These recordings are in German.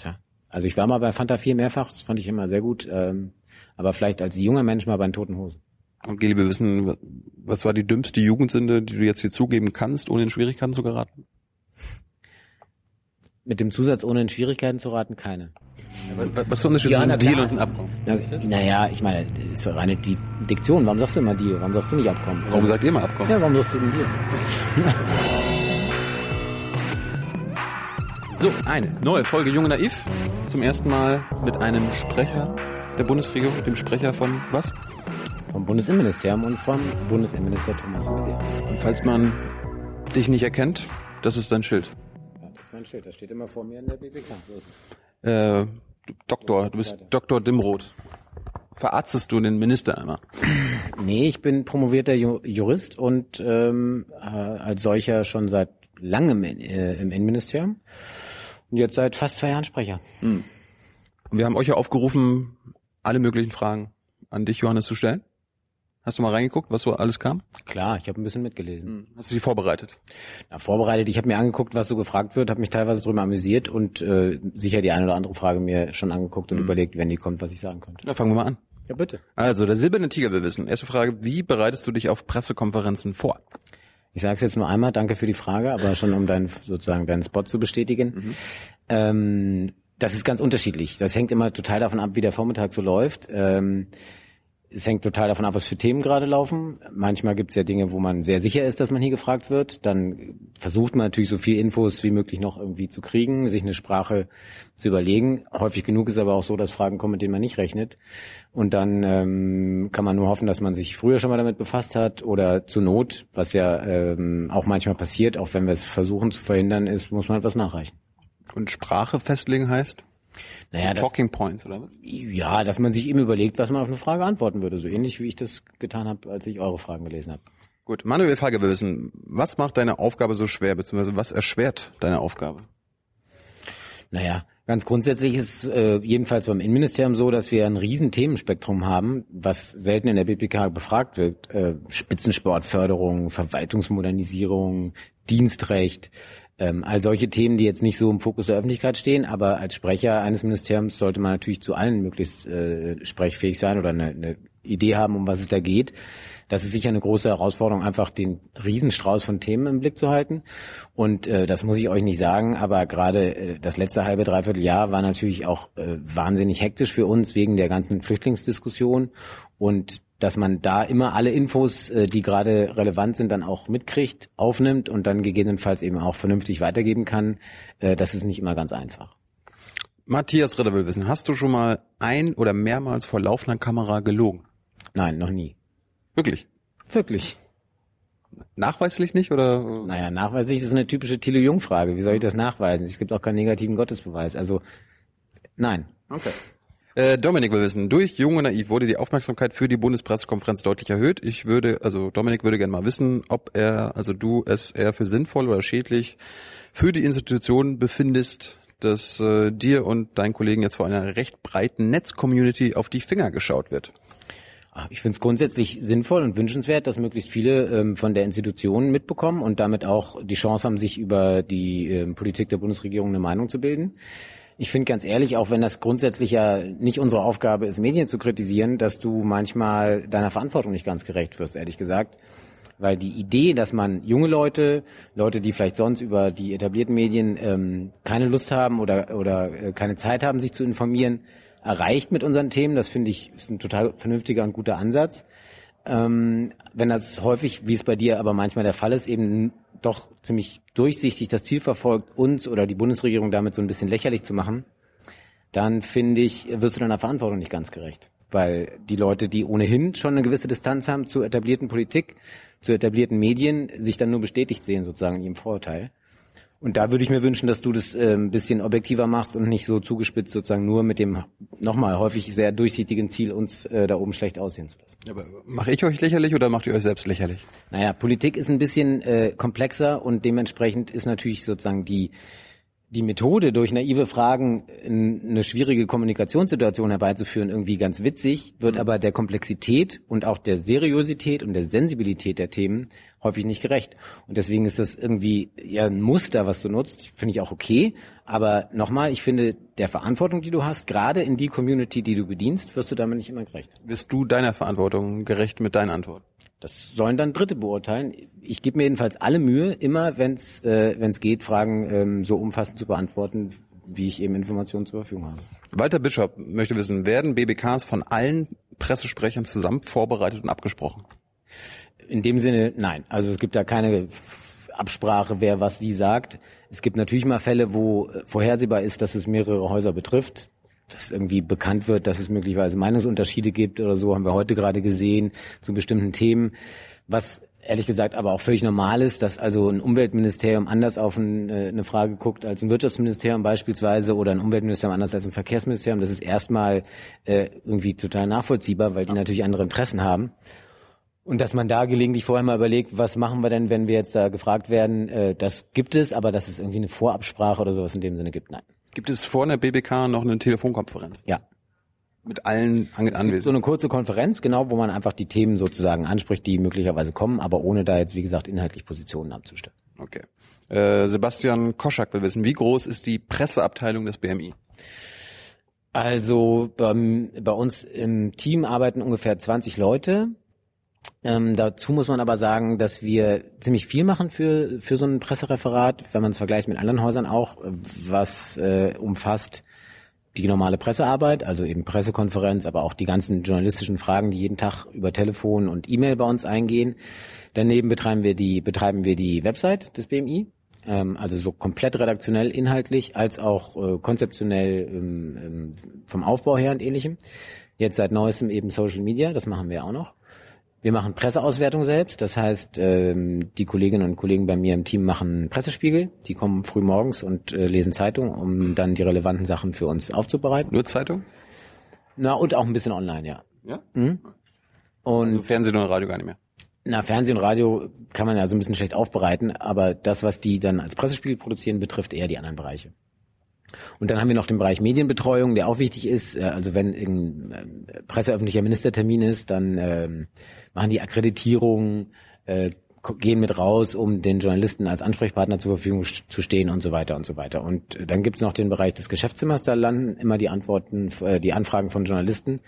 Tja. Also ich war mal bei Fanta 4 mehrfach, das fand ich immer sehr gut. Ähm, aber vielleicht als junger Mensch mal bei den Toten Hosen. Und Geli, wir wissen, was war die dümmste Jugendsünde, die du jetzt hier zugeben kannst, ohne in Schwierigkeiten zu geraten? Mit dem Zusatz, ohne in Schwierigkeiten zu raten, keine. Was ist der Unterschied Ja, zwischen einem Deal und einem Abkommen? Na, naja, ich meine, das ist doch reine die Diktion. Warum sagst du immer Deal? Warum sagst du nicht Abkommen? Warum sagt ihr mal Abkommen? Ja, warum sagst du denn Deal? So, eine neue Folge Junge Naiv. Zum ersten Mal mit einem Sprecher der Bundesregierung, dem Sprecher von was? Vom Bundesinnenministerium und vom Bundesinnenminister Thomas Maizière. Und falls man dich nicht erkennt, das ist dein Schild. Ja, das ist mein Schild. Das steht immer vor mir in der BBK. So ist es. Äh, Doktor, du bist Dr. Dimroth. Verarztest du den Minister einmal? Nee, ich bin promovierter Ju Jurist und ähm, äh, als solcher schon seit langem in, äh, im Innenministerium. Und jetzt seit fast zwei Jahren Sprecher. Und wir haben euch ja aufgerufen, alle möglichen Fragen an dich, Johannes, zu stellen. Hast du mal reingeguckt, was so alles kam? Klar, ich habe ein bisschen mitgelesen. Hast du die vorbereitet? Na, vorbereitet, ich habe mir angeguckt, was so gefragt wird, habe mich teilweise drüber amüsiert und äh, sicher die eine oder andere Frage mir schon angeguckt und überlegt, wenn die kommt, was ich sagen könnte. Na, fangen wir mal an. Ja, bitte. Also, der silberne Tiger will wissen. Erste Frage, wie bereitest du dich auf Pressekonferenzen vor? Ich sage es jetzt nur einmal, danke für die Frage, aber schon um deinen sozusagen deinen Spot zu bestätigen. Ähm, das ist ganz unterschiedlich. Das hängt immer total davon ab, wie der Vormittag so läuft. Ähm, es hängt total davon ab, was für Themen gerade laufen. Manchmal gibt es ja Dinge, wo man sehr sicher ist, dass man hier gefragt wird. Dann versucht man natürlich so viel Infos wie möglich noch irgendwie zu kriegen, sich eine Sprache zu überlegen. Häufig genug ist aber auch so, dass Fragen kommen, mit denen man nicht rechnet. Und dann ähm, kann man nur hoffen, dass man sich früher schon mal damit befasst hat oder zur Not, was ja ähm, auch manchmal passiert, auch wenn wir es versuchen zu verhindern, ist, muss man etwas nachreichen. Und Sprache festlegen heißt? Naja, das, Talking Points, oder was? ja, dass man sich eben überlegt, was man auf eine Frage antworten würde. So ähnlich wie ich das getan habe, als ich eure Fragen gelesen habe. Gut, Manuel Frage will wissen, was macht deine Aufgabe so schwer, beziehungsweise was erschwert deine Aufgabe? Naja, ganz grundsätzlich ist äh, jedenfalls beim Innenministerium so, dass wir ein riesen Themenspektrum haben, was selten in der BPK befragt wird. Äh, Spitzensportförderung, Verwaltungsmodernisierung, Dienstrecht, ähm, all solche Themen, die jetzt nicht so im Fokus der Öffentlichkeit stehen, aber als Sprecher eines Ministeriums sollte man natürlich zu allen möglichst äh, sprechfähig sein oder eine, eine Idee haben, um was es da geht. Das ist sicher eine große Herausforderung, einfach den Riesenstrauß von Themen im Blick zu halten. Und äh, das muss ich euch nicht sagen, aber gerade äh, das letzte halbe, dreiviertel Jahr war natürlich auch äh, wahnsinnig hektisch für uns wegen der ganzen Flüchtlingsdiskussion. Und dass man da immer alle Infos, äh, die gerade relevant sind, dann auch mitkriegt, aufnimmt und dann gegebenenfalls eben auch vernünftig weitergeben kann, äh, das ist nicht immer ganz einfach. Matthias Ritter will wissen, hast du schon mal ein oder mehrmals vor laufender Kamera gelogen? Nein, noch nie. Wirklich? Wirklich. Nachweislich nicht oder? Naja, nachweislich ist eine typische Thilo Jung-Frage. Wie soll ich das nachweisen? Es gibt auch keinen negativen Gottesbeweis. Also, nein. Okay. Äh, Dominik will wissen, durch Jung und Naiv wurde die Aufmerksamkeit für die Bundespressekonferenz deutlich erhöht. Ich würde, also Dominik würde gerne mal wissen, ob er, also du es eher für sinnvoll oder schädlich für die Institution befindest, dass äh, dir und deinen Kollegen jetzt vor einer recht breiten Netz-Community auf die Finger geschaut wird. Ah, Ich finde es grundsätzlich sinnvoll und wünschenswert, dass möglichst viele ähm, von der Institution mitbekommen und damit auch die Chance haben, sich über die ähm, Politik der Bundesregierung eine Meinung zu bilden. Ich finde ganz ehrlich, auch wenn das grundsätzlich ja nicht unsere Aufgabe ist, Medien zu kritisieren, dass du manchmal deiner Verantwortung nicht ganz gerecht wirst, ehrlich gesagt. Weil die Idee, dass man junge Leute, Leute, die vielleicht sonst über die etablierten Medien ähm, keine Lust haben oder, oder äh, keine Zeit haben, sich zu informieren, erreicht mit unseren Themen, das finde ich ist ein total vernünftiger und guter Ansatz. Ähm, wenn das häufig, wie es bei dir aber manchmal der Fall ist, eben doch ziemlich durchsichtig das Ziel verfolgt, uns oder die Bundesregierung damit so ein bisschen lächerlich zu machen, dann finde ich, wirst du deiner Verantwortung nicht ganz gerecht. Weil die Leute, die ohnehin schon eine gewisse Distanz haben zur etablierten Politik, zu etablierten Medien, sich dann nur bestätigt sehen sozusagen in ihrem Vorurteil. Und da würde ich mir wünschen, dass du das äh, ein bisschen objektiver machst und nicht so zugespitzt sozusagen nur mit dem nochmal häufig sehr durchsichtigen Ziel, uns äh, da oben schlecht aussehen zu lassen. Aber mache ich euch lächerlich oder macht ihr euch selbst lächerlich? Naja, Politik ist ein bisschen äh, komplexer und dementsprechend ist natürlich sozusagen die die Methode, durch naive Fragen in eine schwierige Kommunikationssituation herbeizuführen, irgendwie ganz witzig, wird aber der Komplexität und auch der Seriosität und der Sensibilität der Themen häufig nicht gerecht. Und deswegen ist das irgendwie ja ein Muster, was du nutzt, finde ich auch okay. Aber nochmal, ich finde, der Verantwortung, die du hast, gerade in die Community, die du bedienst, wirst du damit nicht immer gerecht. Bist du deiner Verantwortung gerecht mit deinen Antworten? Das sollen dann Dritte beurteilen. Ich gebe mir jedenfalls alle Mühe, immer wenn es äh, wenn's geht, Fragen ähm, so umfassend zu beantworten, wie ich eben Informationen zur Verfügung habe. Walter Bischof möchte wissen, werden BBKs von allen Pressesprechern zusammen vorbereitet und abgesprochen? In dem Sinne, nein. Also es gibt da keine Absprache, wer was wie sagt. Es gibt natürlich mal Fälle, wo äh, vorhersehbar ist, dass es mehrere Häuser betrifft. Dass irgendwie bekannt wird, dass es möglicherweise Meinungsunterschiede gibt oder so, haben wir heute gerade gesehen zu bestimmten Themen. Was ehrlich gesagt aber auch völlig normal ist, dass also ein Umweltministerium anders auf ein, äh, eine Frage guckt als ein Wirtschaftsministerium beispielsweise oder ein Umweltministerium anders als ein Verkehrsministerium. Das ist erstmal äh, irgendwie total nachvollziehbar, weil die natürlich andere Interessen haben. Und dass man da gelegentlich vorher mal überlegt, was machen wir denn, wenn wir jetzt da gefragt werden, äh, das gibt es, aber dass es irgendwie eine Vorabsprache oder sowas in dem Sinne gibt, nein. Gibt es vor einer BBK noch eine Telefonkonferenz? Ja. Mit allen An Anwesenden? So eine kurze Konferenz, genau, wo man einfach die Themen sozusagen anspricht, die möglicherweise kommen, aber ohne da jetzt, wie gesagt, inhaltlich Positionen abzustimmen. Okay. Äh, Sebastian Koschak will wissen, wie groß ist die Presseabteilung des BMI? Also beim, bei uns im Team arbeiten ungefähr 20 Leute. Ähm, dazu muss man aber sagen, dass wir ziemlich viel machen für, für so ein Pressereferat, wenn man es vergleicht mit anderen Häusern auch, was äh, umfasst die normale Pressearbeit, also eben Pressekonferenz, aber auch die ganzen journalistischen Fragen, die jeden Tag über Telefon und E-Mail bei uns eingehen. Daneben betreiben wir die, betreiben wir die Website des BMI, ähm, also so komplett redaktionell, inhaltlich, als auch äh, konzeptionell ähm, ähm, vom Aufbau her und ähnlichem. Jetzt seit neuestem eben Social Media, das machen wir auch noch. Wir machen Presseauswertung selbst, das heißt, ähm, die Kolleginnen und Kollegen bei mir im Team machen Pressespiegel. Die kommen früh morgens und äh, lesen Zeitung, um dann die relevanten Sachen für uns aufzubereiten. Nur Zeitung? Na, und auch ein bisschen online, ja. Ja? Mhm. Und Also Fernsehen und Radio gar nicht mehr. na, Fernsehen und Radio kann man ja so ein bisschen schlecht aufbereiten, aber das, was die dann als Pressespiegel produzieren, betrifft eher die anderen Bereiche. Und dann haben wir noch den Bereich Medienbetreuung, der auch wichtig ist. Äh, Also wenn irgendein äh, presseöffentlicher Ministertermin ist, dann ähm, machen die Akkreditierung, äh, gehen mit raus, um den Journalisten als Ansprechpartner zur Verfügung zu stehen und so weiter und so weiter. Und äh, dann gibt's noch den Bereich des Geschäftszimmers, da landen immer die Antworten, äh, die Anfragen von Journalisten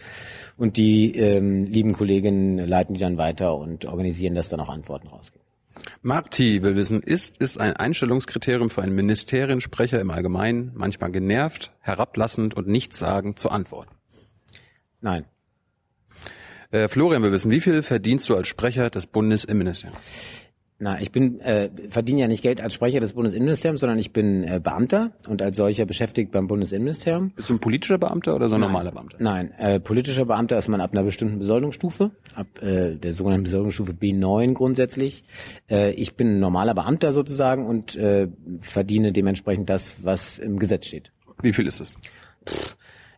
und die ähm, lieben Kolleginnen leiten die dann weiter und organisieren, dass dann auch Antworten rausgehen. Marti will wissen, ist, ist ein Einstellungskriterium für einen Ministeriensprecher im Allgemeinen manchmal genervt, herablassend und nichtssagend zu antworten? Nein. Äh, Florian will wissen, wie viel verdienst du als Sprecher des Bundesinnenministeriums? Na, ich bin äh, verdiene ja nicht Geld als Sprecher des Bundesinnenministeriums, sondern ich bin äh, Beamter und als solcher beschäftigt beim Bundesinnenministerium. Bist du ein politischer Beamter oder so ein normaler Beamter? Nein, äh, politischer Beamter ist man ab einer bestimmten Besoldungsstufe, ab äh, der sogenannten Besoldungsstufe B9 grundsätzlich. Äh, ich bin ein normaler Beamter sozusagen und äh, verdiene dementsprechend das, was im Gesetz steht. Wie viel ist es?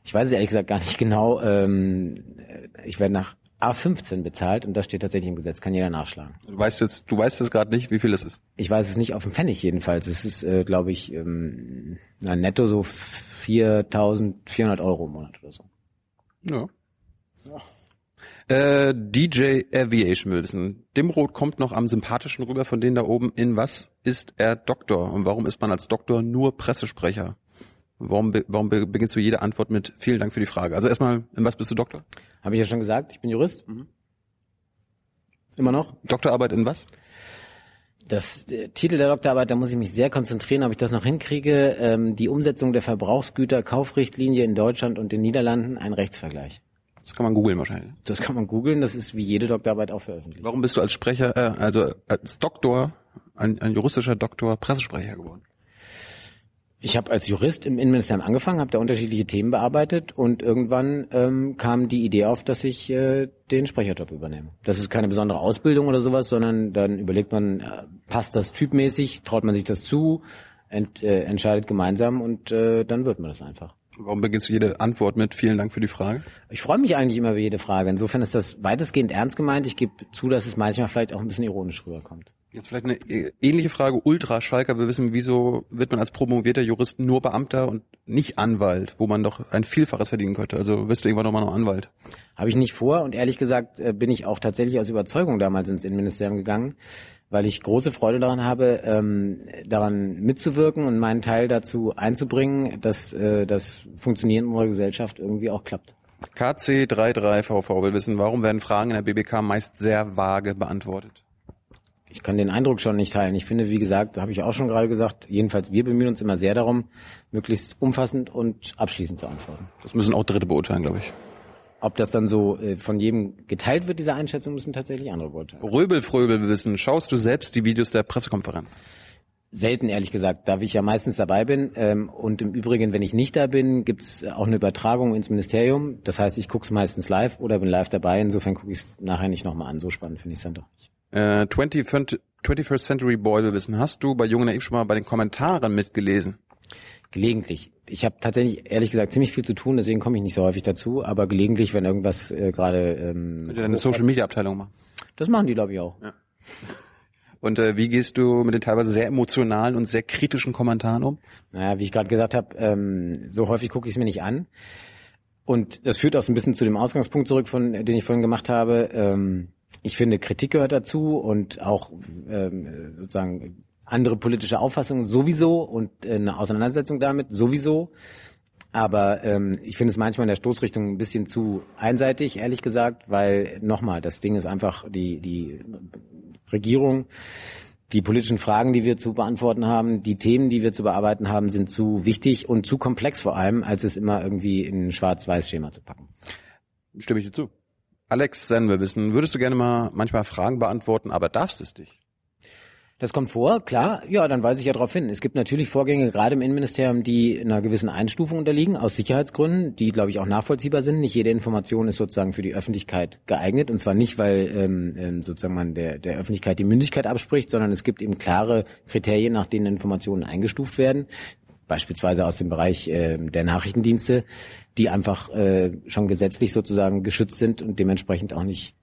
Ich weiß es ehrlich gesagt gar nicht genau. Ähm, ich werde nach A15 bezahlt und das steht tatsächlich im Gesetz, kann jeder nachschlagen. Du weißt jetzt, du weißt jetzt gerade nicht, wie viel es ist. Ich weiß es nicht auf dem Pfennig jedenfalls. Es ist, äh, glaube ich, ähm, na, netto so 4.400 Euro im Monat oder so. Ja. Äh, DJ Aviation will wissen. Dimroth kommt noch am sympathischen rüber von denen da oben. In was ist er Doktor? Und warum ist man als Doktor nur Pressesprecher? Warum, be warum be beginnst du jede Antwort mit vielen Dank für die Frage? Also erstmal, in was bist du Doktor? Habe ich ja schon gesagt, ich bin Jurist. Immer noch? Doktorarbeit in was? Das äh, Titel der Doktorarbeit, da muss ich mich sehr konzentrieren, ob ich das noch hinkriege. Ähm, die Umsetzung der Verbrauchsgüterkaufrichtlinie in Deutschland und den Niederlanden, ein Rechtsvergleich. Das kann man googeln wahrscheinlich. Das kann man googeln, das ist wie jede Doktorarbeit auch veröffentlicht. Warum bist du als Sprecher, äh, also als Doktor, ein, ein juristischer Doktor, Pressesprecher geworden? Ich habe als Jurist im Innenministerium angefangen, habe da unterschiedliche Themen bearbeitet und irgendwann ähm, kam die Idee auf, dass ich äh, den Sprecherjob übernehme. Das ist keine besondere Ausbildung oder sowas, sondern dann überlegt man, äh, passt das typmäßig, traut man sich das zu, ent, äh, entscheidet gemeinsam und äh, dann wird man das einfach. Warum beginnst du jede Antwort mit vielen Dank für die Frage? Ich freue mich eigentlich immer über jede Frage. Insofern ist das weitestgehend ernst gemeint. Ich gebe zu, dass es manchmal vielleicht auch ein bisschen ironisch rüberkommt. Jetzt vielleicht eine äh, ähnliche Frage. Ultra Schalker will wissen, wieso wird man als promovierter Jurist nur Beamter und nicht Anwalt, wo man doch ein Vielfaches verdienen könnte? Also wirst du irgendwann nochmal noch Anwalt? Habe ich nicht vor und ehrlich gesagt äh, bin ich auch tatsächlich aus Überzeugung damals ins Innenministerium gegangen, weil ich große Freude daran habe, ähm, daran mitzuwirken und meinen Teil dazu einzubringen, dass äh, das Funktionieren unserer Gesellschaft irgendwie auch klappt. KC33VV will wissen, warum werden Fragen in der BBK meist sehr vage beantwortet? Ich kann den Eindruck schon nicht teilen. Ich finde, wie gesagt, habe ich auch schon gerade gesagt, jedenfalls wir bemühen uns immer sehr darum, möglichst umfassend und abschließend zu antworten. Das müssen auch Dritte beurteilen, glaube ich. Ob das dann so äh, von jedem geteilt wird, diese Einschätzung, müssen tatsächlich andere beurteilen. Röbel, Fröbel wissen, schaust du selbst die Videos der Pressekonferenz? Selten, ehrlich gesagt, da ich ja meistens dabei bin. Ähm, und im Übrigen, wenn ich nicht da bin, gibt's auch eine Übertragung ins Ministerium. Das heißt, ich gucke es meistens live oder bin live dabei. Insofern gucke ich es nachher nicht nochmal an. So spannend finde ich es dann doch nicht. Äh, 20, 21st Century Boy will wissen, hast du bei Junge Naiv schon mal bei den Kommentaren mitgelesen? Gelegentlich. Ich habe tatsächlich, ehrlich gesagt, ziemlich viel zu tun, deswegen komme ich nicht so häufig dazu. Aber gelegentlich, wenn irgendwas äh, gerade... Ähm, Mit deine Social Media Abteilung machen. Das machen die, glaube ich, auch. Ja. Und äh, wie gehst du mit den teilweise sehr emotionalen und sehr kritischen Kommentaren um? Naja, wie ich gerade gesagt habe, ähm, so häufig gucke ich es mir nicht an. Und das führt auch so ein bisschen zu dem Ausgangspunkt zurück, von den ich vorhin gemacht habe. Ähm, ich finde, Kritik gehört dazu und auch ähm, sozusagen andere politische Auffassungen sowieso und äh, eine Auseinandersetzung damit sowieso. Aber ähm, ich finde es manchmal in der Stoßrichtung ein bisschen zu einseitig, ehrlich gesagt, weil nochmal, das Ding ist einfach die, die Regierung, die politischen Fragen, die wir zu beantworten haben, die Themen, die wir zu bearbeiten haben, sind zu wichtig und zu komplex vor allem, als es immer irgendwie in ein Schwarz-Weiß-Schema zu packen. Stimme ich dir zu. Alex Sen will wissen, würdest du gerne mal manchmal Fragen beantworten, aber darfst es dich? Das kommt vor, klar. Ja, dann weise ich ja darauf hin. Es gibt natürlich Vorgänge, gerade im Innenministerium, die einer gewissen Einstufung unterliegen, aus Sicherheitsgründen, die, glaube ich, auch nachvollziehbar sind. Nicht jede Information ist sozusagen für die Öffentlichkeit geeignet. Und zwar nicht, weil ähm, ähm sozusagen man der, der Öffentlichkeit die Mündigkeit abspricht, sondern es gibt eben klare Kriterien, nach denen Informationen eingestuft werden. Beispielsweise aus dem Bereich äh, der Nachrichtendienste, die einfach äh, schon gesetzlich sozusagen geschützt sind und dementsprechend auch nicht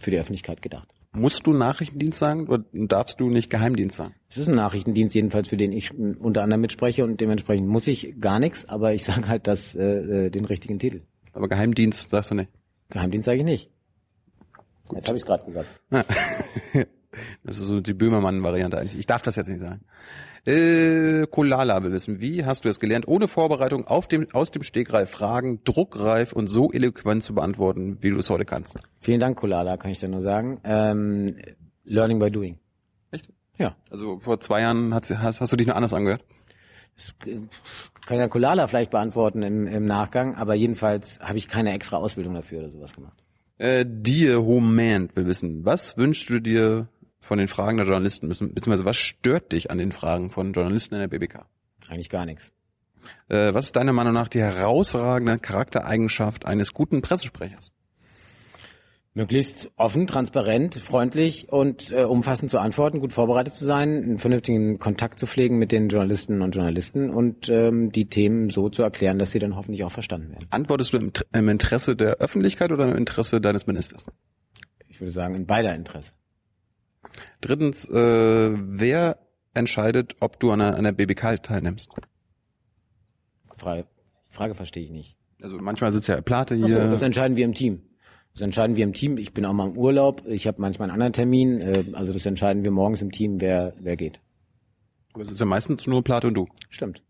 für die Öffentlichkeit gedacht. Musst du Nachrichtendienst sagen oder darfst du nicht Geheimdienst sagen? Es ist ein Nachrichtendienst jedenfalls, für den ich unter anderem mitspreche und dementsprechend muss ich gar nichts, aber ich sage halt das, äh, äh, den richtigen Titel. Aber Geheimdienst sagst du nicht? Geheimdienst sage ich nicht. Gut. Jetzt habe ich es gerade gesagt. das ist so die Böhmermann-Variante eigentlich. Ich darf das jetzt nicht sagen. Äh, Kolala will wissen, wie hast du es gelernt, ohne Vorbereitung auf dem, aus dem Stegreif Fragen druckreif und so eloquent zu beantworten, wie du es heute kannst? Vielen Dank, Kolala, kann ich dir nur sagen. Ähm, learning by doing. Echt? Ja. Also vor zwei Jahren hast, hast, hast du dich nur anders angehört? Das kann ja Kolala vielleicht beantworten im, im Nachgang, aber jedenfalls habe ich keine extra Ausbildung dafür oder sowas gemacht. Äh, dir Homent will wissen, was wünschst du dir von den Fragen der Journalisten, beziehungsweise was stört dich an den Fragen von Journalisten in der BBK? Eigentlich gar nichts. Äh, was ist deiner Meinung nach die herausragende Charaktereigenschaft eines guten Pressesprechers? Möglichst offen, transparent, freundlich und äh, umfassend zu antworten, gut vorbereitet zu sein, einen vernünftigen Kontakt zu pflegen mit den Journalistinnen und Journalisten und ähm, die Themen so zu erklären, dass sie dann hoffentlich auch verstanden werden. Antwortest du im, im Interesse der Öffentlichkeit oder im Interesse deines Ministers? Ich würde sagen, in beider Interesse. Drittens, äh, wer entscheidet, ob du an einer, einer BBK teilnimmst? Frage, Frage verstehe ich nicht. Also manchmal sitzt ja Plate hier. Also, das entscheiden wir im Team. Das entscheiden wir im Team. Ich bin auch mal im Urlaub. Ich habe manchmal einen anderen Termin. Äh, also das entscheiden wir morgens im Team, wer wer geht. Aber es ist ja meistens nur Plate und du. Stimmt.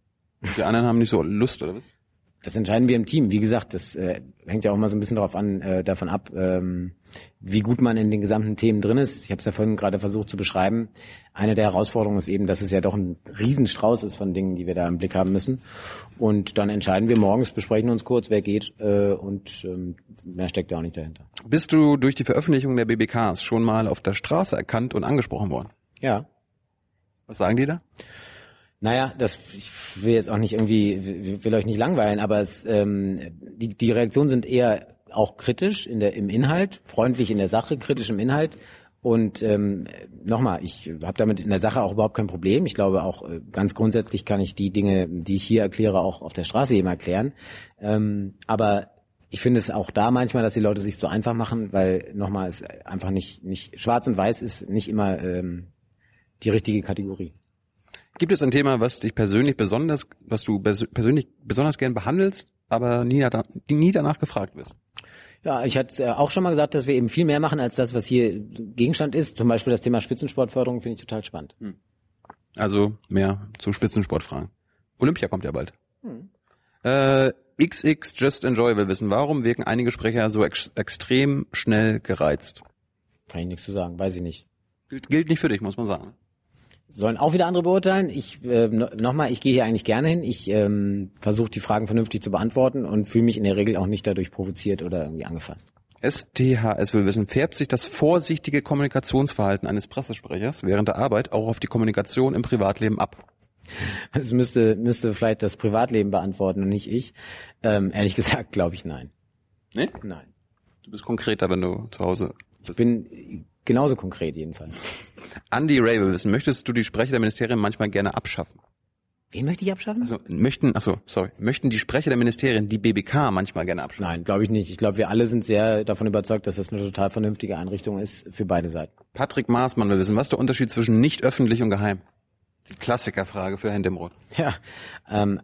Die anderen haben nicht so Lust, oder was? Das entscheiden wir im Team. Wie gesagt, das äh, hängt ja auch mal so ein bisschen darauf an, äh, davon ab, ähm, wie gut man in den gesamten Themen drin ist. Ich habe es ja vorhin gerade versucht zu beschreiben. Eine der Herausforderungen ist eben, dass es ja doch ein Riesenstrauß ist von Dingen, die wir da im Blick haben müssen. Und dann entscheiden wir morgens, besprechen uns kurz, wer geht äh, und ähm, mehr steckt ja auch nicht dahinter. Bist du durch die Veröffentlichung der BBKs schon mal auf der Straße erkannt und angesprochen worden? Ja. Was sagen die da? Naja, das ich will jetzt auch nicht irgendwie, will euch nicht langweilen, aber es, ähm, die, die Reaktionen sind eher auch kritisch in der, im Inhalt, freundlich in der Sache, kritisch im Inhalt. Und ähm, nochmal, ich habe damit in der Sache auch überhaupt kein Problem. Ich glaube auch äh, ganz grundsätzlich kann ich die Dinge, die ich hier erkläre, auch auf der Straße eben erklären. Ähm, aber ich finde es auch da manchmal, dass die Leute sich so einfach machen, weil nochmal es einfach nicht nicht schwarz und weiß ist nicht immer ähm, die richtige Kategorie. Gibt es ein Thema, was dich persönlich besonders, was du persönlich besonders gern behandelst, aber nie, nie danach gefragt wirst? Ja, ich hatte äh, auch schon mal gesagt, dass wir eben viel mehr machen als das, was hier Gegenstand ist. Zum Beispiel das Thema Spitzensportförderung finde ich total spannend. Hm. Also mehr zu Spitzensportfragen. Olympia kommt ja bald. Hm. Äh, XX Just Enjoy will wissen, warum wirken einige Sprecher so ex extrem schnell gereizt? Kann ich nichts zu sagen, weiß ich nicht. Gilt, gilt nicht für dich, muss man sagen. Sollen auch wieder andere beurteilen. Ich äh, nochmal, ich gehe hier eigentlich gerne hin. Ich ähm, versuche die Fragen vernünftig zu beantworten und fühle mich in der Regel auch nicht dadurch provoziert oder irgendwie angefasst. STHS will wissen, färbt sich das vorsichtige Kommunikationsverhalten eines Pressesprechers während der Arbeit auch auf die Kommunikation im Privatleben ab? Es müsste, müsste vielleicht das Privatleben beantworten und nicht ich. Ähm, ehrlich gesagt, glaube ich nein. Nee? Nein. Du bist konkreter, wenn du zu Hause bist. Ich bin genauso konkret jedenfalls. Andy Ray will wissen, möchtest du die Sprecher der Ministerien manchmal gerne abschaffen? Wen möchte ich abschaffen? Also möchten, achso, sorry, möchten die Sprecher der Ministerien die BBK manchmal gerne abschaffen? Nein, glaube ich nicht. Ich glaube, wir alle sind sehr davon überzeugt, dass das eine total vernünftige Einrichtung ist für beide Seiten. Patrick Maßmann will wissen, was ist der Unterschied zwischen nicht öffentlich und geheim? Die Klassikerfrage für Herrn Demroth. Ja, ähm,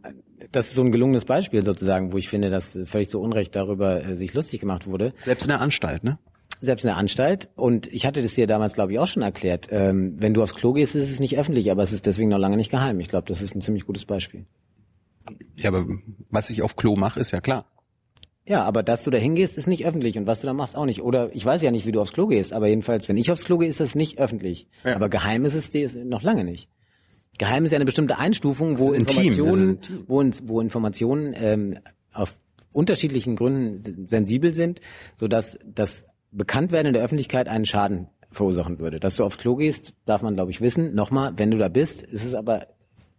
das ist so ein gelungenes Beispiel sozusagen, wo ich finde, dass völlig zu Unrecht darüber äh, sich lustig gemacht wurde. Selbst in der Anstalt, ne? Selbst in der Anstalt. Und ich hatte das dir damals, glaube ich, auch schon erklärt. Ähm, wenn du aufs Klo gehst, ist es nicht öffentlich, aber es ist deswegen noch lange nicht geheim. Ich glaube, das ist ein ziemlich gutes Beispiel. Ja, aber was ich auf Klo mache, ist ja klar. Ja, aber dass du da hingehst, ist nicht öffentlich und was du da machst auch nicht. Oder ich weiß ja nicht, wie du aufs Klo gehst, aber jedenfalls, wenn ich aufs Klo gehe, ist das nicht öffentlich. Ja. Aber geheim ist es noch lange nicht. Geheim ist ja eine bestimmte Einstufung, wo Informationen, wo, wo Informationen ähm, auf unterschiedlichen Gründen sensibel sind, so dass das Bekanntwerden in der Öffentlichkeit einen Schaden verursachen würde. Dass du aufs Klo gehst, darf man, glaube ich, wissen. Nochmal, wenn du da bist, ist es aber,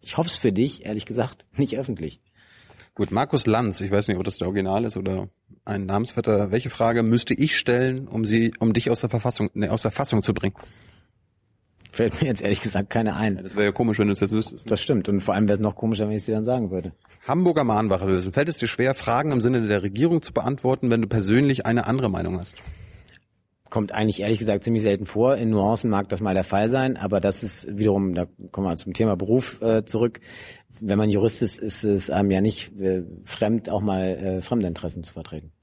ich hoffe es für dich, ehrlich gesagt, nicht öffentlich. Gut, Markus Lanz, ich weiß nicht, ob das der Original ist oder ein Namensvetter. Welche Frage müsste ich stellen, um sie, um dich aus der Verfassung, ne, aus der Fassung zu bringen? Fällt mir jetzt ehrlich gesagt keine ein. Ja, das wäre ja komisch, wenn du es jetzt wüsstest. Ne? Das stimmt. Und vor allem wäre es noch komischer, wenn ich es dir dann sagen würde. Hamburger Mahnwache lösen. Fällt es dir schwer, Fragen im Sinne der Regierung zu beantworten, wenn du persönlich eine andere Meinung hast? Kommt eigentlich ehrlich gesagt ziemlich selten vor. In Nuancen mag das mal der Fall sein, aber das ist wiederum, da kommen wir zum Thema Beruf äh, zurück. Wenn man Jurist ist, ist es einem ja nicht äh, fremd, auch mal äh, Fremdinteressen zu vertreten.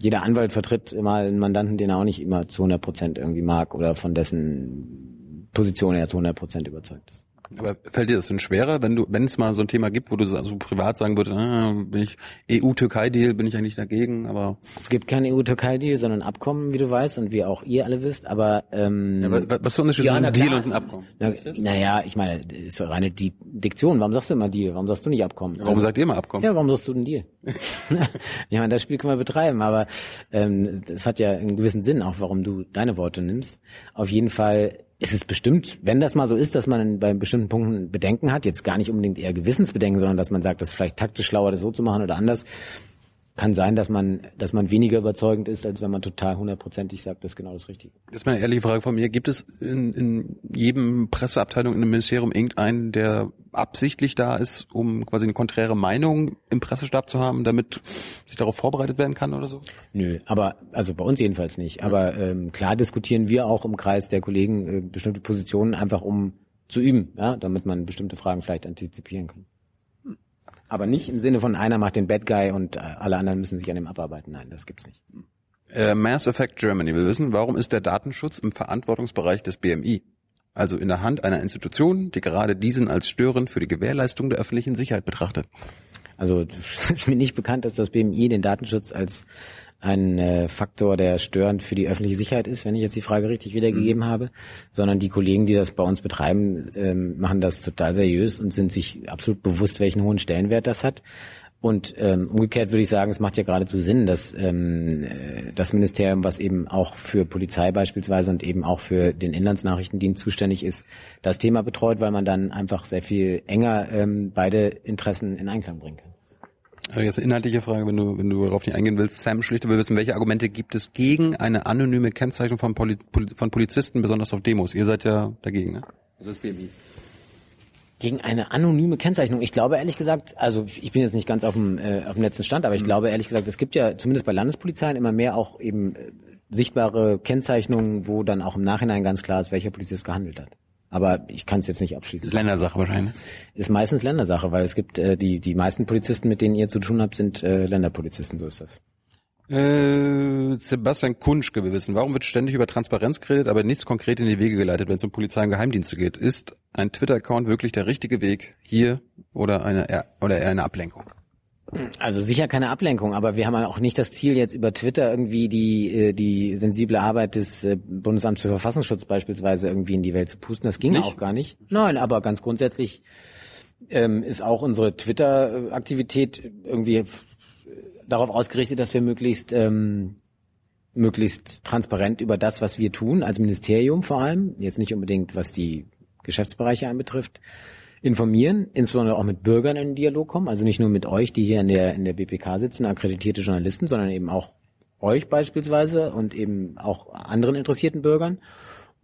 Jeder Anwalt vertritt mal einen Mandanten, den er auch nicht immer zu 100 Prozent irgendwie mag oder von dessen Position er zu 100 Prozent überzeugt ist. Aber fällt dir das denn schwerer, wenn du, wenn es mal so ein Thema gibt, wo du so also privat sagen würdest, ah, bin ich EU-Türkei-Deal, bin ich eigentlich dagegen, aber es gibt kein EU-Türkei-Deal, sondern Abkommen, wie du weißt und wie auch ihr alle wisst. Aber ähm, ja, was, was ist der Unterschied ja, zwischen Deal und ein Abkommen? Na, naja, ich meine, das ist reine die Diktion. Warum sagst du immer Deal? Warum sagst du nicht Abkommen? Warum also, sagt ihr immer Abkommen? Ja, warum sagst du denn Deal? ich meine, das Spiel können wir betreiben, aber ähm, das hat ja einen gewissen Sinn, auch warum du deine Worte nimmst. Auf jeden Fall ist es bestimmt, wenn das mal so ist, dass man bei bestimmten Punkten Bedenken hat, jetzt gar nicht unbedingt eher Gewissensbedenken, sondern dass man sagt, das ist vielleicht taktisch schlauer, das so zu machen oder anders, kann sein, dass man, dass man weniger überzeugend ist, als wenn man total hundertprozentig sagt, das ist genau das Richtige. Das ist meine ehrliche Frage von mir. Gibt es in, in jedem Presseabteilung in einem Ministerium irgendeinen, der absichtlich da ist, um quasi eine konträre Meinung im Pressestab zu haben, damit sich darauf vorbereitet werden kann oder so? Nö, aber also bei uns jedenfalls nicht. Aber ähm, klar diskutieren wir auch im Kreis der Kollegen äh, bestimmte Positionen einfach um zu üben, ja, damit man bestimmte Fragen vielleicht antizipieren kann. Aber nicht im Sinne von einer macht den Bad Guy und äh, alle anderen müssen sich an dem abarbeiten. Nein, das gibt's nicht. Äh, Mass Effect Germany will wissen, warum ist der Datenschutz im Verantwortungsbereich des BMI? Also in der Hand einer Institution, die gerade diesen als störend für die Gewährleistung der öffentlichen Sicherheit betrachtet. Also es ist mir nicht bekannt, dass das BMI den Datenschutz als ein äh, Faktor, der störend für die öffentliche Sicherheit ist, wenn ich jetzt die Frage richtig wiedergegeben mhm. habe, sondern die Kollegen, die das bei uns betreiben, ähm, machen das total seriös und sind sich absolut bewusst, welchen hohen Stellenwert das hat. Und ähm, umgekehrt würde ich sagen, es macht ja geradezu Sinn, dass ähm, äh, das Ministerium, was eben auch für Polizei beispielsweise und eben auch für den Inlandsnachrichtendienst zuständig ist, das Thema betreut, weil man dann einfach sehr viel enger ähm, beide Interessen in Einklang bringen kann. Jetzt eine inhaltliche Frage, wenn du, wenn du darauf nicht eingehen willst. Sam Schlichter will wissen, welche Argumente gibt es gegen eine anonyme Kennzeichnung von, Poli von Polizisten, besonders auf Demos? Ihr seid ja dagegen, ne? Also das BMI. Gegen eine anonyme Kennzeichnung. Ich glaube ehrlich gesagt, also ich bin jetzt nicht ganz auf dem, äh, auf dem letzten Stand, aber ich mhm. glaube ehrlich gesagt, es gibt ja zumindest bei Landespolizeien immer mehr auch eben äh, sichtbare Kennzeichnungen, wo dann auch im Nachhinein ganz klar ist, welcher Polizist gehandelt hat. Aber ich kann es jetzt nicht abschließen. Ist Ländersache wahrscheinlich. Ist meistens Ländersache, weil es gibt äh, die die meisten Polizisten, mit denen ihr zu tun habt, sind äh, Länderpolizisten. So ist das. Äh, Sebastian Kunschke will wissen, warum wird ständig über Transparenz geredet, aber nichts konkret in die Wege geleitet, wenn es um Polizei und Geheimdienste geht? Ist ein Twitter-Account wirklich der richtige Weg hier oder eine, oder eher eine Ablenkung? Also sicher keine Ablenkung, aber wir haben auch nicht das Ziel, jetzt über Twitter irgendwie die, äh, die sensible Arbeit des äh, Bundesamts für Verfassungsschutz beispielsweise irgendwie in die Welt zu pusten. Das ging Nicht? auch gar nicht. Nein, aber ganz grundsätzlich ähm, ist auch unsere Twitter-Aktivität irgendwie darauf ausgerichtet, dass wir möglichst ähm, möglichst transparent über das, was wir tun, als Ministerium vor allem, jetzt nicht unbedingt was die Geschäftsbereiche anbetrifft, informieren, insbesondere auch mit Bürgern in den Dialog kommen, also nicht nur mit euch, die hier in der in der BPK sitzen, akkreditierte Journalisten, sondern eben auch euch beispielsweise und eben auch anderen interessierten Bürgern.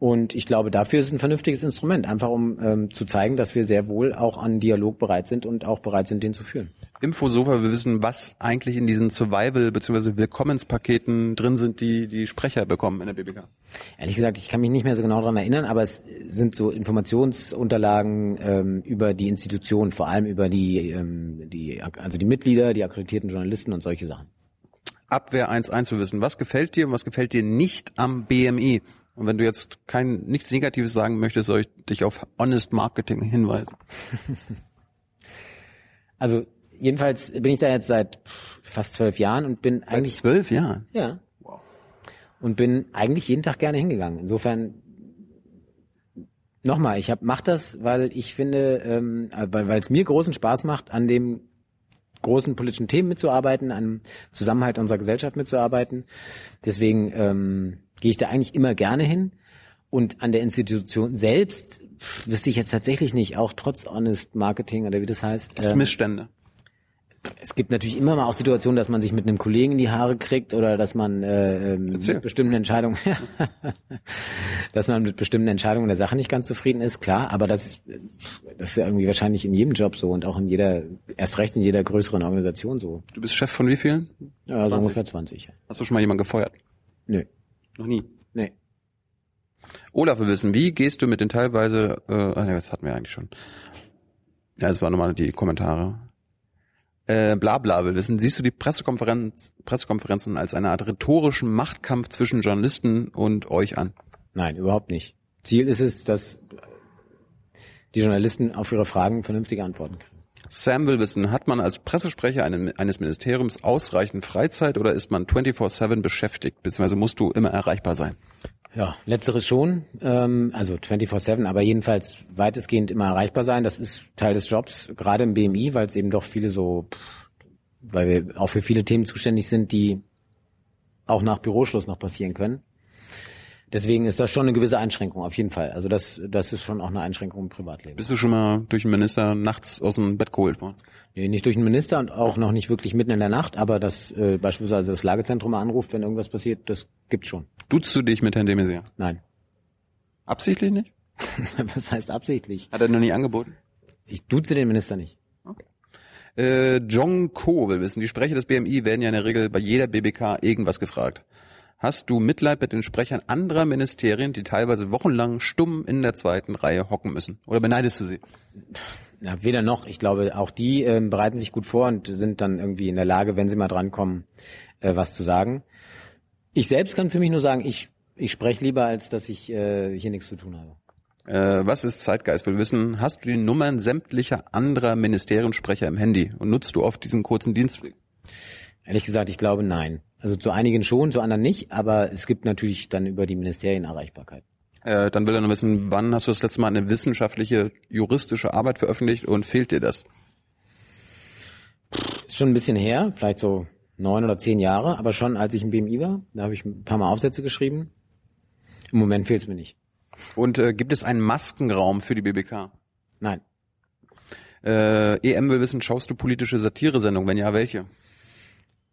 Und ich glaube, dafür ist es ein vernünftiges Instrument, einfach um ähm, zu zeigen, dass wir sehr wohl auch an Dialog bereit sind und auch bereit sind, den zu führen. Infosofa will wissen, was eigentlich in diesen Survival- bzw. Willkommenspaketen drin sind, die die Sprecher bekommen in der BBK. Ehrlich gesagt, ich kann mich nicht mehr so genau daran erinnern, aber es sind so Informationsunterlagen ähm, über die Institution, vor allem über die, ähm, die, also die Mitglieder, die akkreditierten Journalisten und solche Sachen. Abwehr 1.1 will wissen, was gefällt dir und was gefällt dir nicht am BMI? Und wenn du jetzt kein nichts Negatives sagen möchtest, soll ich dich auf Honest Marketing hinweisen. Also jedenfalls bin ich da jetzt seit fast zwölf Jahren und bin eigentlich zwölf Jahren. ja und bin eigentlich jeden Tag gerne hingegangen. Insofern nochmal, ich hab, mach das, weil ich finde, ähm, äh, weil weil es mir großen Spaß macht, an dem großen politischen Themen mitzuarbeiten, an Zusammenhalt unserer Gesellschaft mitzuarbeiten. Deswegen ähm, gehe ich da eigentlich immer gerne hin. Und an der Institution selbst wüsste ich jetzt tatsächlich nicht, auch trotz Honest Marketing oder wie das heißt. Ähm, Missstände. es gibt natürlich immer mal auch Situationen, dass man sich mit einem Kollegen in die Haare kriegt oder dass man äh, ähm, mit bestimmten Entscheidungen, dass man mit bestimmten Entscheidungen der Sache nicht ganz zufrieden ist, klar. Aber das, ist- das ist ja irgendwie wahrscheinlich in jedem Job so und auch in jeder, erst recht in jeder größeren Organisation so. Du bist Chef von wie vielen? Ja, also 20. ungefähr 20. Ja. Hast du schon mal jemanden gefeuert? Nö, Noch nie. nee. Olaf will wissen, wie gehst du mit den teilweise, äh, ah, nee, das hatten wir eigentlich schon. Ja, es waren nochmal die Kommentare. Äh, Blabla will wissen, siehst du die Pressekonferenz, Pressekonferenzen als eine Art rhetorischen Machtkampf zwischen Journalisten und euch an? Nein, überhaupt nicht. Ziel ist es, dass die Journalisten auf ihre Fragen vernünftige Antworten kriegen. Sam will wissen, hat man als Pressesprecher eines Ministeriums ausreichend Freizeit oder ist man 24-7 beschäftigt, beziehungsweise musst du immer erreichbar sein? Ja, letzteres schon, ähm, also 24-7, aber jedenfalls weitestgehend immer erreichbar sein. Das ist Teil des Jobs, gerade im BMI, weil es eben doch viele so, weil wir auch für viele Themen zuständig sind, die auch nach Büroschluss noch passieren können. Deswegen ist das schon eine gewisse Einschränkung, auf jeden Fall. Also das, das ist schon auch eine Einschränkung im Privatleben. Bist du schon mal durch den Minister nachts aus dem Bett geholt worden? Nee, nicht durch den Minister und auch noch nicht wirklich mitten in der Nacht, aber dass äh, beispielsweise das Lagezentrum mal anruft, wenn irgendwas passiert, das gibt's schon. Duzt du dich mit Herrn de Maizière? Nein. Absichtlich nicht? Was heißt absichtlich? Hat er noch nie angeboten? Ich duze den Minister nicht. Äh, John Co. will wissen, die Sprecher des BMI werden ja in der Regel bei jeder BBK irgendwas gefragt. Hast du Mitleid mit den Sprechern anderer Ministerien, die teilweise wochenlang stumm in der zweiten Reihe hocken müssen? Oder beneidest du sie? Ja, weder noch. Ich glaube, auch die ähm, bereiten sich gut vor und sind dann irgendwie in der Lage, wenn sie mal drankommen, äh, was zu sagen. Ich selbst kann für mich nur sagen, ich, ich spreche lieber, als dass ich äh, hier nichts zu tun habe. Äh, was ist Zeitgeist? Will wissen, hast du die Nummern sämtlicher anderer Ministeriensprecher im Handy und nutzt du oft diesen kurzen Dienstweg? Ehrlich gesagt, ich glaube nein. Also zu einigen schon, zu anderen nicht, aber es gibt natürlich dann über die Ministerien Erreichbarkeit. Äh, dann will er noch wissen, wann hast du das letzte Mal eine wissenschaftliche, juristische Arbeit veröffentlicht und fehlt dir das? Ist schon ein bisschen her, vielleicht so neun oder zehn Jahre, aber schon als ich im BMI war, da habe ich ein paar Mal Aufsätze geschrieben. Im Moment fehlt es mir nicht. Und äh, gibt es einen Maskenraum für die BBK? Nein. Äh, EM will wissen, schaust du politische Satiresendungen? Wenn ja, welche?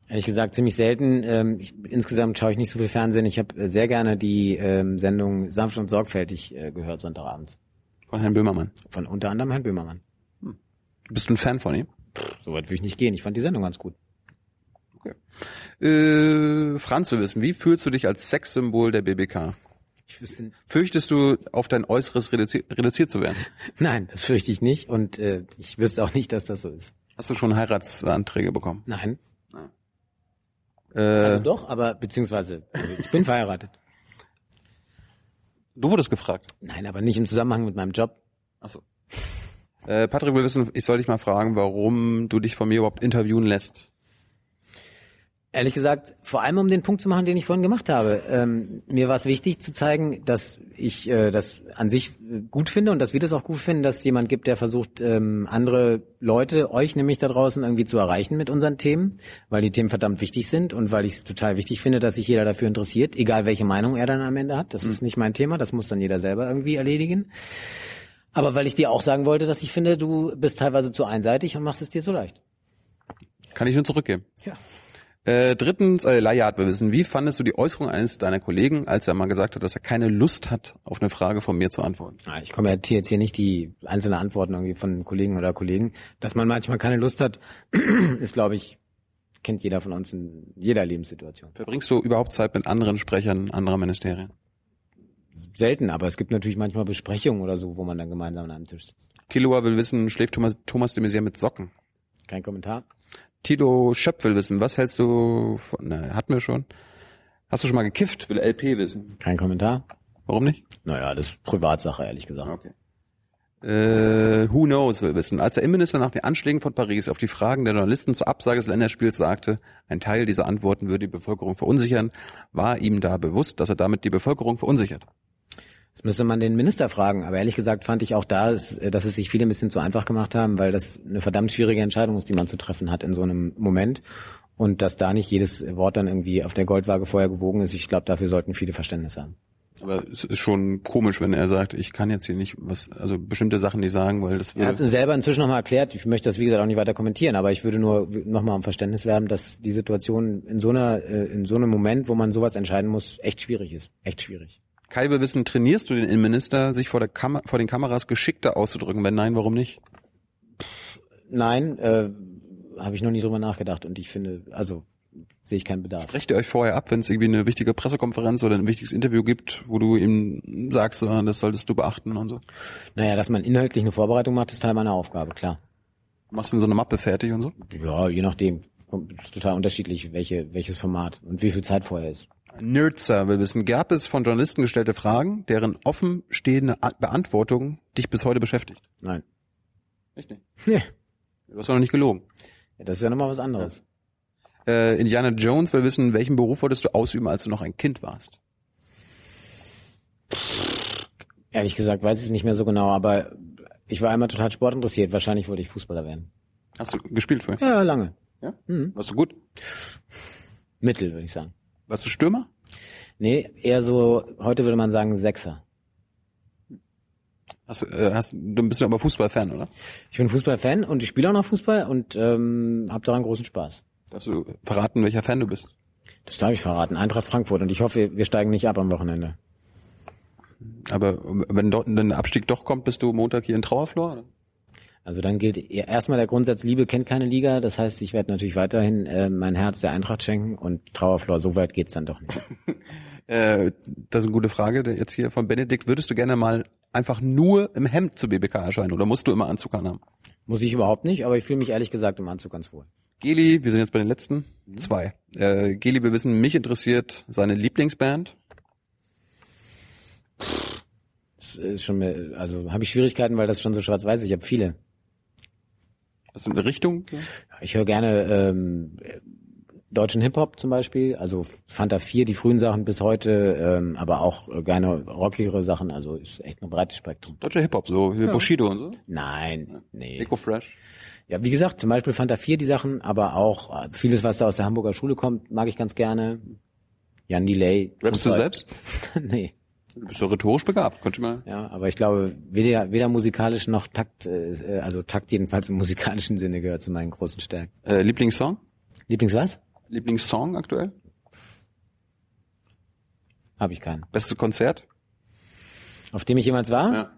Ehrlich gesagt, ziemlich selten. Ähm, ich, insgesamt schaue ich nicht so viel Fernsehen. Ich habe äh, sehr gerne die ähm, Sendung Sanft und Sorgfältig äh, gehört Sonntagabends. Von Herrn Böhmermann. Von unter anderem Herrn Böhmermann. Bist du ein Fan von ihm? Soweit würde ich nicht gehen. Ich fand die Sendung ganz gut. Äh, Franz will wissen, wie fühlst du dich als Sexsymbol der BBK? Ich wüsste, Fürchtest du, auf dein Äußeres reduzi reduziert zu werden? nein, das fürchte ich nicht und äh, ich wüsste auch nicht, dass das so ist. Hast du schon Heiratsanträge bekommen? Nein. Also doch, aber beziehungsweise also ich bin verheiratet. Du wurdest gefragt. Nein, aber nicht im Zusammenhang mit meinem Job. Achso. Äh, Patrick will wissen, ich soll dich mal fragen, warum du dich von mir überhaupt interviewen lässt. Ehrlich gesagt, vor allem um den Punkt zu machen, den ich vorhin gemacht habe. Ähm, mir war es wichtig zu zeigen, dass ich äh, das an sich gut finde und dass wir das auch gut finden, dass es jemand gibt, der versucht, ähm, andere Leute, euch nämlich da draußen irgendwie zu erreichen mit unseren Themen, weil die Themen verdammt wichtig sind und weil ich es total wichtig finde, dass sich jeder dafür interessiert, egal welche Meinung er dann am Ende hat. Das ist nicht mein Thema, das muss dann jeder selber irgendwie erledigen. Aber weil ich dir auch sagen wollte, dass ich finde, du bist teilweise zu einseitig und machst es dir so leicht. Kann ich nur zurückgeben. Ja. Äh, drittens, äh, Layard will wissen, wie fandest du die Äußerung eines deiner Kollegen, als er mal gesagt hat, dass er keine Lust hat, auf eine Frage von mir zu antworten? Ah, Ich komme jetzt hier, jetzt hier nicht die einzelnen Antworten irgendwie von Kollegen oder Kollegen. Dass man manchmal keine Lust hat, ist, glaube ich, kennt jeder von uns in jeder Lebenssituation. Verbringst du überhaupt Zeit mit anderen Sprechern anderer Ministerien? Selten, aber es gibt natürlich manchmal Besprechungen oder so, wo man dann gemeinsam an einem Tisch sitzt. Kiloa will wissen, schläft Thomas, Thomas de Maizière mit Socken? Kein Kommentar? Tito Schöpf will wissen, was hältst du von, ne, hatten wir schon. Hast du schon mal gekifft? Will LP wissen. Kein Kommentar? Warum nicht? Naja, das ist Privatsache, ehrlich gesagt. Okay. Äh, who knows will wissen. Als der Innenminister nach den Anschlägen von Paris auf die Fragen der Journalisten zur Absage des Länderspiels sagte, ein Teil dieser Antworten würde die Bevölkerung verunsichern, war ihm da bewusst, dass er damit die Bevölkerung verunsichert. Das müsste man den Minister fragen. Aber ehrlich gesagt fand ich auch da, dass dass es sich viele ein bisschen zu einfach gemacht haben, weil das eine verdammt schwierige Entscheidung ist, die man zu treffen hat in so einem Moment. Und dass da nicht jedes Wort dann irgendwie auf der Goldwaage vorher gewogen ist. Ich glaube, dafür sollten viele Verständnis haben. Aber es ist schon komisch, wenn er sagt, ich kann jetzt hier nicht was, also bestimmte Sachen nicht sagen, weil das Er hat es selber inzwischen nochmal erklärt. Ich möchte das, wie gesagt, auch nicht weiter kommentieren, aber ich würde nur nochmal um Verständnis werben, dass die Situation in so einer, äh, in so einem Moment, wo man sowas entscheiden muss, echt schwierig ist. Echt schwierig. Kai will wissen, trainierst du den Innenminister, sich vor, der Kam vor den Kameras geschickter auszudrücken? Wenn nein, warum nicht? Nein, äh, habe ich noch nie drüber nachgedacht und ich finde, also sehe ich keinen Bedarf. Sprecht ihr euch vorher ab, wenn es irgendwie eine wichtige Pressekonferenz oder ein wichtiges Interview gibt, wo du ihm sagst, äh, das solltest du beachten und so? Naja, dass man inhaltlich eine Vorbereitung macht, ist Teil meiner Aufgabe, klar. Machst du so eine Mappe fertig und so? Ja, je nachdem. Total unterschiedlich, welche, welches Format und wie viel Zeit vorher ist. Nerdzer will wissen, gab es von Journalisten gestellte Fragen, deren offen stehende A- Beantwortung dich bis heute beschäftigt? Nein. Echt nicht? Nee. Du hast doch noch nicht gelogen. Ja, das ist ja nochmal was anderes. Äh, Indiana Jones will wissen, welchen Beruf wolltest du ausüben, als du noch ein Kind warst? Ehrlich gesagt weiß ich es nicht mehr so genau, aber ich war einmal total sportinteressiert. Wahrscheinlich wollte ich Fußballer werden. Hast du gespielt vorher? Ja, lange. Ja? Mhm. Warst du gut? Mittel, würde ich sagen. Warst du Stürmer? Nee, eher so, heute würde man sagen Sechser. Hast, du, äh, hast, du bist du aber Fußballfan, oder? Ich bin Fußballfan und ich spiele auch noch Fußball und ähm, habe daran großen Spaß. Darfst du verraten, welcher Fan du bist? Das darf ich verraten. Eintracht Frankfurt und ich hoffe, wir steigen nicht ab am Wochenende. Aber wenn dort ein Abstieg doch kommt, bist du Montag hier in Trauerflor? Oder? Also dann gilt eher- erstmal der Grundsatz, Liebe kennt keine Liga. Das heißt, ich werde natürlich weiterhin äh, mein Herz der Eintracht schenken und Trauerflor, so weit geht's dann doch nicht. Äh, das ist eine gute Frage. Der Jetzt hier von Benedikt. Würdest du gerne mal einfach nur im Hemd zur BBK erscheinen oder musst du immer Anzug anhaben? Muss ich überhaupt nicht, aber ich fühle mich ehrlich gesagt im Anzug ganz wohl. Geli, wir sind jetzt bei den letzten. Zwei. Äh, Geli, wir wissen, mich interessiert seine Lieblingsband. Das ist schon, mehr- also habe ich Schwierigkeiten, weil das schon so schwarz-weiß ist. Ich habe viele. Hast du eine Richtung? Ich höre gerne ähm, deutschen Hip-Hop zum Beispiel, also Fanta 4, die frühen Sachen bis heute, ähm, aber auch gerne rockigere Sachen, also ist echt ein breites Spektrum. Deutscher Hip-Hop, so hier Bushido und so. Nein, nee. Eco Fresh. Ja, wie gesagt, zum Beispiel Fanta 4 die Sachen, aber auch äh, vieles, was da aus der Hamburger Schule kommt, mag ich ganz gerne. Jan Delay. Rappst du selbst? nee. Du bist doch rhetorisch begabt. Könnte mal. Ja, aber ich glaube, weder, weder musikalisch noch Takt, äh, also Takt jedenfalls im musikalischen Sinne gehört zu meinen großen Stärken. Äh, Lieblingssong? Lieblings was? Lieblingssong aktuell? Habe ich keinen. Bestes Konzert? Auf dem ich jemals war? Ja.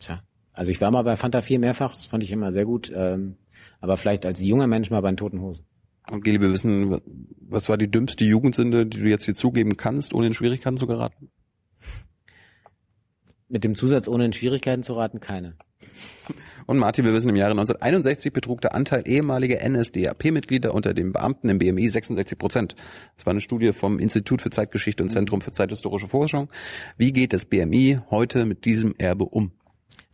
Tja. Also ich war mal bei Fanta 4 mehrfach, das fand ich immer sehr gut. Ähm, aber vielleicht als junger Mensch mal bei den Toten Hosen. Und Geli, wir wissen, was war die dümmste Jugendsünde, die du jetzt hier zugeben kannst, ohne in Schwierigkeiten zu geraten? Mit dem Zusatz, ohne in Schwierigkeiten zu raten, keine. Und Martin, wir wissen, im Jahre 1961 betrug der Anteil ehemaliger NSDAP-Mitglieder unter den Beamten im BMI 66 Prozent. Das war eine Studie vom Institut für Zeitgeschichte und Zentrum für zeithistorische Forschung. Wie geht das BMI heute mit diesem Erbe um?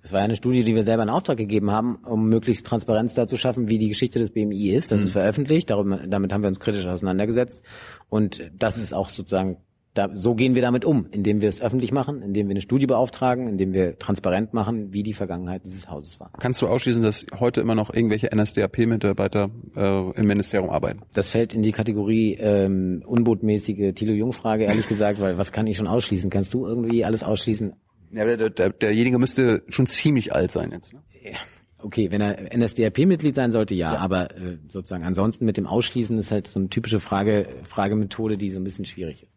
Das war eine Studie, die wir selber in Auftrag gegeben haben, um möglichst Transparenz da zu schaffen, wie die Geschichte des BMI ist. Das mhm. ist veröffentlicht, darum, damit haben wir uns kritisch auseinandergesetzt. Und das ist auch sozusagen da, so gehen wir damit um, indem wir es öffentlich machen, indem wir eine Studie beauftragen, indem wir transparent machen, wie die Vergangenheit dieses Hauses war. Kannst du ausschließen, dass heute immer noch irgendwelche NSDAP-Mitarbeiter äh, im Ministerium arbeiten? Das fällt in die Kategorie ähm, unbotmäßige Thilo Jung-Frage, ehrlich gesagt, weil was kann ich schon ausschließen? Kannst du irgendwie alles ausschließen? Ja, der, der, derjenige müsste schon ziemlich alt sein jetzt. Ne? Ja. Okay, wenn er NSDAP-Mitglied sein sollte, ja, ja. aber äh, sozusagen ansonsten mit dem Ausschließen ist halt so eine typische Frage, Fragemethode, die so ein bisschen schwierig ist.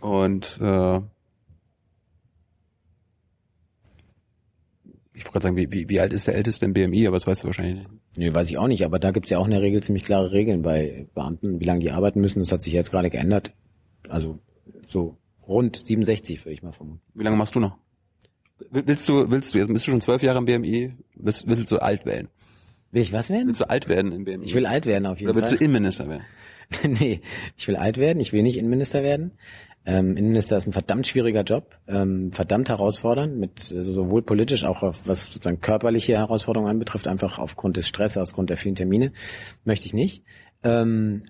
Und äh, ich wollte gerade sagen, wie, wie, wie alt ist der Älteste im BMI, aber das weißt du wahrscheinlich nicht. Nee, weiß ich auch nicht, aber da gibt's ja auch in der Regel ziemlich klare Regeln bei Beamten, wie lange die arbeiten müssen. Das hat sich jetzt gerade geändert. Also so rund 67, würde ich mal vermuten. Wie lange machst du noch? Willst du, willst du, jetzt bist du schon zwölf Jahre im BMI, willst, willst du alt werden? Will ich was werden? Willst du alt werden im BMI? Ich will alt werden auf jeden Fall. Oder willst Fall. du Innenminister werden? nee, ich will alt werden, ich will nicht Innenminister werden. Ähm, Innenminister ist ein verdammt schwieriger Job, ähm, verdammt herausfordernd, mit äh, sowohl politisch auch auf, was sozusagen körperliche Herausforderungen anbetrifft, einfach aufgrund des Stresses, aufgrund der vielen Termine, möchte ich nicht. Ähm,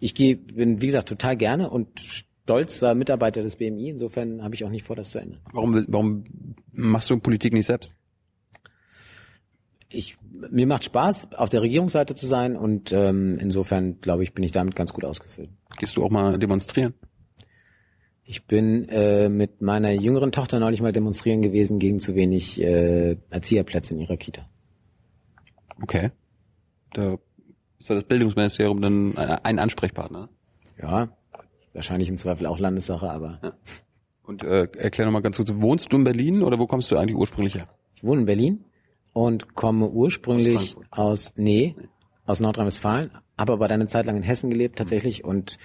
ich gehe, bin wie gesagt total gerne und stolzer Mitarbeiter des BMI. Insofern habe ich auch nicht vor, das zu ändern. Warum, warum machst du Politik nicht selbst? Ich, mir macht Spaß, auf der Regierungsseite zu sein und ähm, insofern glaube ich, bin ich damit ganz gut ausgefüllt. Gehst du auch mal demonstrieren? Ich bin äh, mit meiner jüngeren Tochter neulich mal demonstrieren gewesen gegen zu wenig äh, Erzieherplätze in ihrer Kita. Okay. Da ist ja das Bildungsministerium dann ein Ansprechpartner. Ja, wahrscheinlich im Zweifel auch Landessache, aber. Ja. Und äh, erklär nochmal ganz kurz, wohnst du in Berlin oder wo kommst du eigentlich ursprünglich her? Ich wohne in Berlin und komme ursprünglich aus, aus nee, aus Nordrhein-Westfalen, habe aber eine Zeit lang in Hessen gelebt tatsächlich und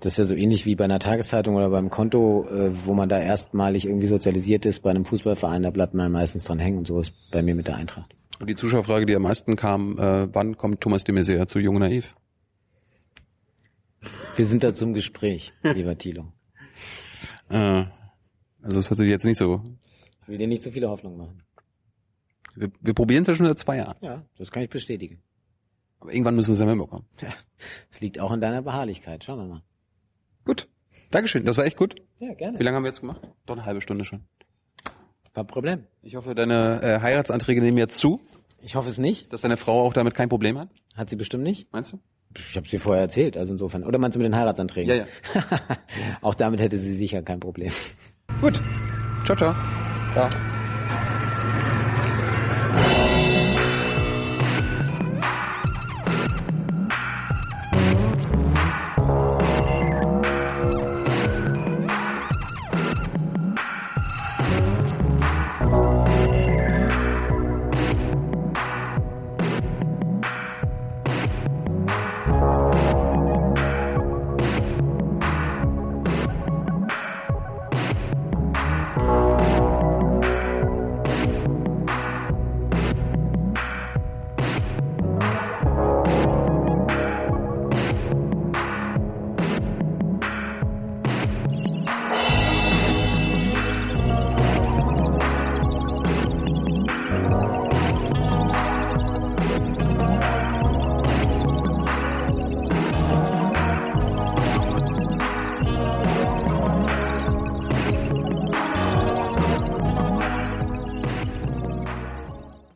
das ist ja so ähnlich wie bei einer Tageszeitung oder beim Konto, äh, wo man da erstmalig irgendwie sozialisiert ist. Bei einem Fußballverein, da bleibt man meistens dran hängen und so ist bei mir mit der Eintracht. Und die Zuschauerfrage, die am meisten kam, äh, wann kommt Thomas de Maizière zu Jung Naiv? Wir sind da zum Gespräch, lieber Thilo. Äh, also das hört sich jetzt nicht so... Ich will dir nicht so viele Hoffnungen machen. Wir, wir probieren es ja schon seit zwei Jahren. Ja, das kann ich bestätigen. Aber irgendwann müssen wir es ja hinbekommen. Ja, das liegt auch in deiner Beharrlichkeit. Schauen wir mal. Gut. Dankeschön. Das war echt gut. Ja, gerne. Wie lange haben wir jetzt gemacht? Doch eine halbe Stunde schon. Kein Problem. Ich hoffe, deine äh, Heiratsanträge nehmen jetzt zu. Ich hoffe es nicht. Dass deine Frau auch damit kein Problem hat? Hat sie bestimmt nicht. Meinst du? Ich habe sie vorher erzählt, also insofern. Oder meinst du mit den Heiratsanträgen? Ja, ja. auch damit hätte sie sicher kein Problem. Gut. Ciao, ciao. Ciao.